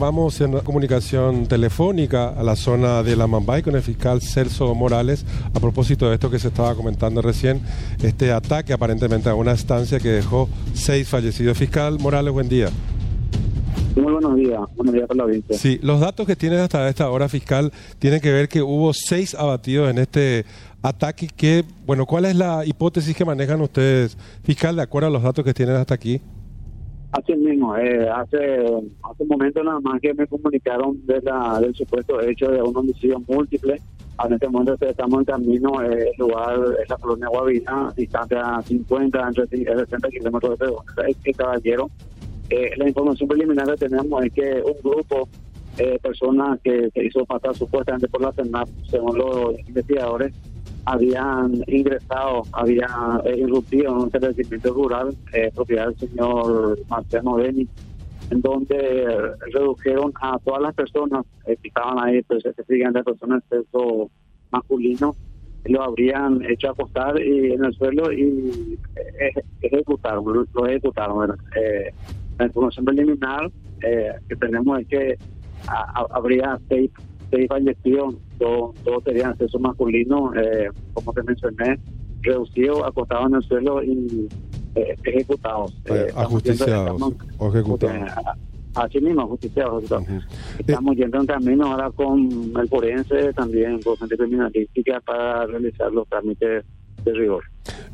Vamos en comunicación telefónica a la zona de la Mambay con el fiscal Celso Morales a propósito de esto que se estaba comentando recién, este ataque aparentemente a una estancia que dejó seis fallecidos. Fiscal Morales, buen día. Muy buenos días, buenos días para la audiencia. Sí, los datos que tienes hasta esta hora, fiscal, tienen que ver que hubo seis abatidos en este ataque que, bueno, ¿cuál es la hipótesis que manejan ustedes, fiscal, de acuerdo a los datos que tienen hasta aquí? Así mismo, eh, hace, hace un momento nada más que me comunicaron de la, del supuesto hecho de un homicidio múltiple. En este momento estamos en camino, eh, el lugar es la colonia Guavina, distante a 50, entre 60 kilómetros de este caballero. Eh, la información preliminar que tenemos es que un grupo de personas que se hizo pasar supuestamente por la CENAP, según los investigadores, habían ingresado, habían eh, irrumpido en un establecimiento rural, eh, propiedad del señor Marciano Beni, en donde redujeron a todas las personas eh, que estaban ahí, pues se siguen de personas de sexo masculino, lo habrían hecho acostar y, en el suelo y ejecutaron, lo, ejecutaron. la información preliminar que tenemos es que habría seis seis fallecidos, dos, dos serían sexo masculino, eh, como te mencioné, reducidos, acostados en el suelo y eh, ejecutados. Eh, ajusticiados o ejecutados. Así mismo, ajusticiados. Estamos yendo en camino ahora con el forense, también con gente criminalística para realizar los trámites de rigor.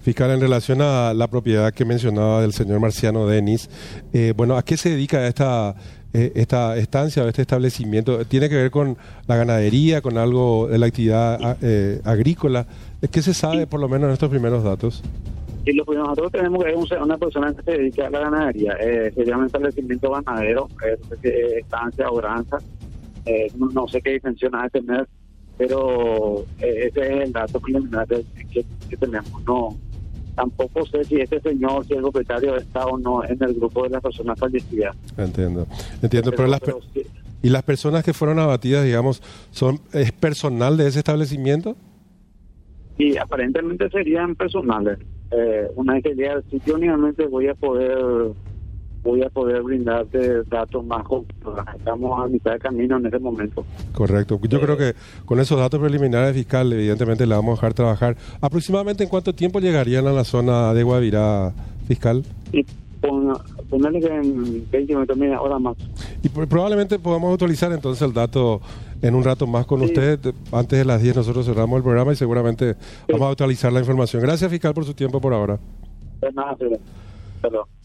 Fiscal, en relación a la propiedad que mencionaba del señor Marciano Denis, eh, bueno, ¿a qué se dedica esta, eh, esta estancia o este establecimiento? ¿Tiene que ver con la ganadería, con algo de la actividad eh, agrícola? ¿Qué se sabe por lo menos en estos primeros datos? Y lo que nosotros tenemos es una persona que se dedica a la ganadería, eh, se llama establecimiento ganadero, eh, estancia o granja, no, sé qué dimensión ha de tener, pero ese es el dato preliminar que, que tenemos. No, tampoco sé si este señor, si el propietario está o no en el grupo de las personas fallecidas. Entiendo, entiendo, pero, las ¿y las personas que fueron abatidas, digamos, son es personal de ese establecimiento? Y aparentemente serían personales. Eh, una vez que llegue al sitio, únicamente voy a poder voy a poder brindarte datos más Estamos a mitad de camino en ese momento. Correcto. Yo creo que con esos datos preliminares fiscal, evidentemente le vamos a dejar trabajar. ¿Aproximadamente en cuánto tiempo llegarían a la zona de Guavirá fiscal? Y ponerle que en 20 minutos, media hora más. Y probablemente podamos utilizar entonces el dato en un rato más con usted. Antes de las 10 nosotros cerramos el programa y seguramente vamos a actualizar la información. Gracias, fiscal, por su tiempo por ahora. De nada,